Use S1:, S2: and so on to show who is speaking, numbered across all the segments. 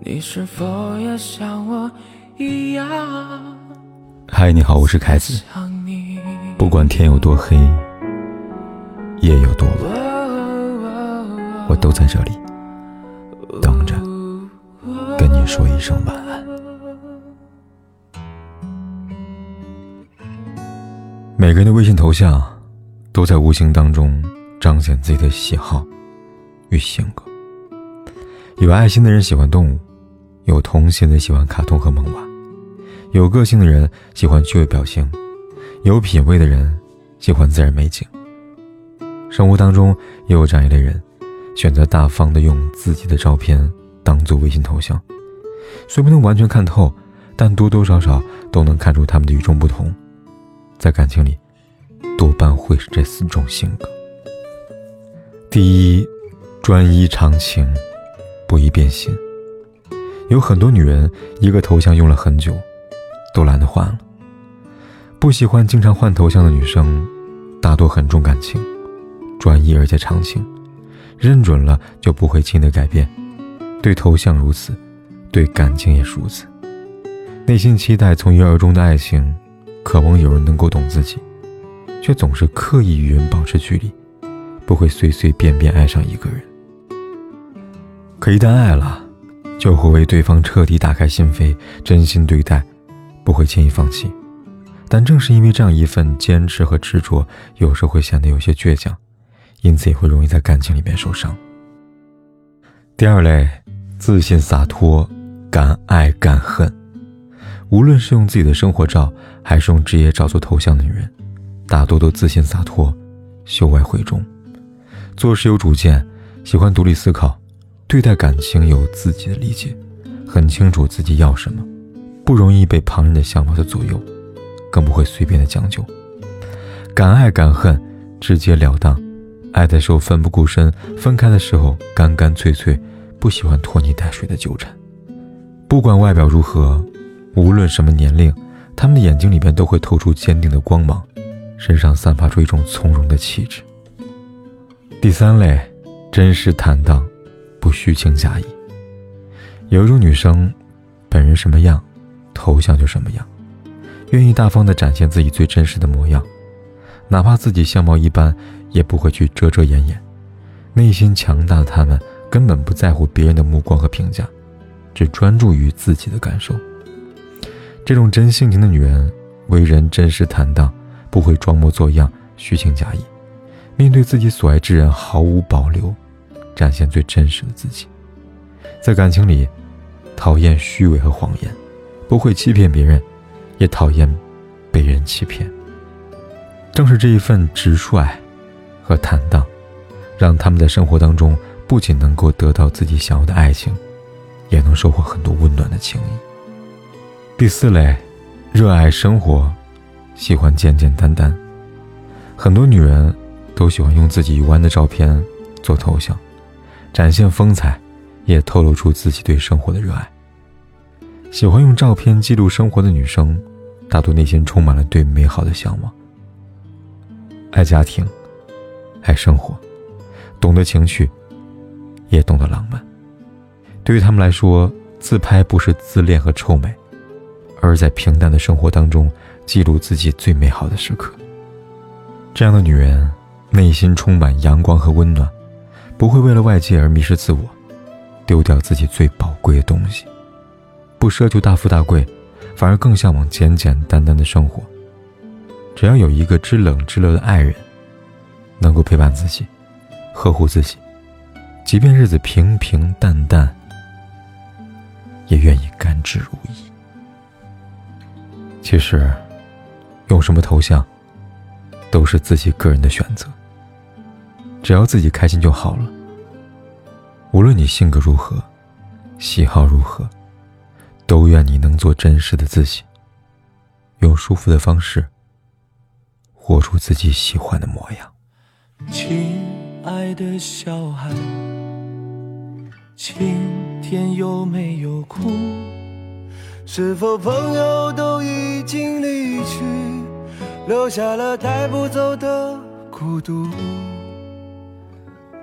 S1: 你是否也像我一样？
S2: 嗨，你好，我是凯子。不管天有多黑，夜有多晚，我都在这里等着跟你说一声晚安。每个人的微信头像都在无形当中彰显自己的喜好与性格。有爱心的人喜欢动物。有童心的喜欢卡通和萌娃，有个性的人喜欢趣味表情，有品味的人喜欢自然美景。生活当中也有这样一类人，选择大方的用自己的照片当做微信头像，虽不能完全看透，但多多少少都能看出他们的与众不同。在感情里，多半会是这四种性格：第一，专一长情，不易变心。有很多女人，一个头像用了很久，都懒得换了。不喜欢经常换头像的女生，大多很重感情，专一而且长情，认准了就不会轻易的改变。对头像如此，对感情也如此。内心期待从一而终的爱情，渴望有人能够懂自己，却总是刻意与人保持距离，不会随随便便爱上一个人。可一旦爱了，就会为对方彻底打开心扉，真心对待，不会轻易放弃。但正是因为这样一份坚持和执着，有时候会显得有些倔强，因此也会容易在感情里面受伤。第二类，自信洒脱，敢爱敢恨。无论是用自己的生活照，还是用职业照做头像的女人，大多都自信洒脱，秀外慧中，做事有主见，喜欢独立思考。对待感情有自己的理解，很清楚自己要什么，不容易被旁人的想法所左右，更不会随便的将就。敢爱敢恨，直截了当，爱的时候奋不顾身，分开的时候干干脆脆，不喜欢拖泥带水的纠缠。不管外表如何，无论什么年龄，他们的眼睛里边都会透出坚定的光芒，身上散发出一种从容的气质。第三类，真实坦荡。不虚情假意。有一种女生，本人什么样，头像就什么样，愿意大方的展现自己最真实的模样，哪怕自己相貌一般，也不会去遮遮掩掩。内心强大的她们，根本不在乎别人的目光和评价，只专注于自己的感受。这种真性情的女人，为人真实坦荡，不会装模作样、虚情假意，面对自己所爱之人毫无保留。展现最真实的自己，在感情里，讨厌虚伪和谎言，不会欺骗别人，也讨厌被人欺骗。正是这一份直率和坦荡，让他们在生活当中不仅能够得到自己想要的爱情，也能收获很多温暖的情谊。第四类，热爱生活，喜欢简简单单。很多女人都喜欢用自己游玩的照片做头像。展现风采，也透露出自己对生活的热爱。喜欢用照片记录生活的女生，大多内心充满了对美好的向往。爱家庭，爱生活，懂得情趣，也懂得浪漫。对于他们来说，自拍不是自恋和臭美，而在平淡的生活当中记录自己最美好的时刻。这样的女人，内心充满阳光和温暖。不会为了外界而迷失自我，丢掉自己最宝贵的东西，不奢求大富大贵，反而更向往简简单单的生活。只要有一个知冷知热的爱人，能够陪伴自己，呵护自己，即便日子平平淡淡，也愿意甘之如饴。其实，用什么头像，都是自己个人的选择。只要自己开心就好了。无论你性格如何，喜好如何，都愿你能做真实的自己，用舒服的方式活出自己喜欢的模样。
S1: 亲爱的小孩，今天有没有哭？是否朋友都已经离去，留下了带不走的孤独？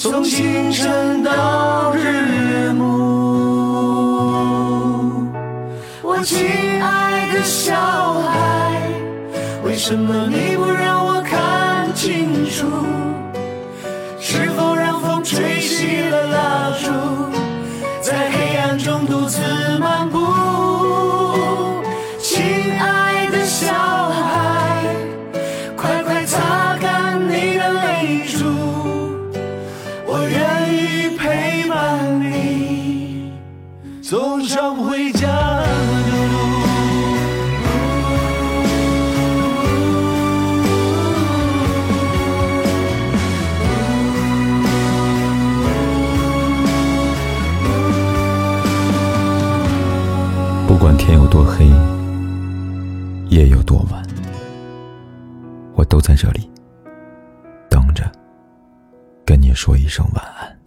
S1: 从清晨到日暮。我亲爱的小孩，为什么你走上回家的路。
S2: 不管天有多黑，夜有多晚，我都在这里等着，跟你说一声晚安。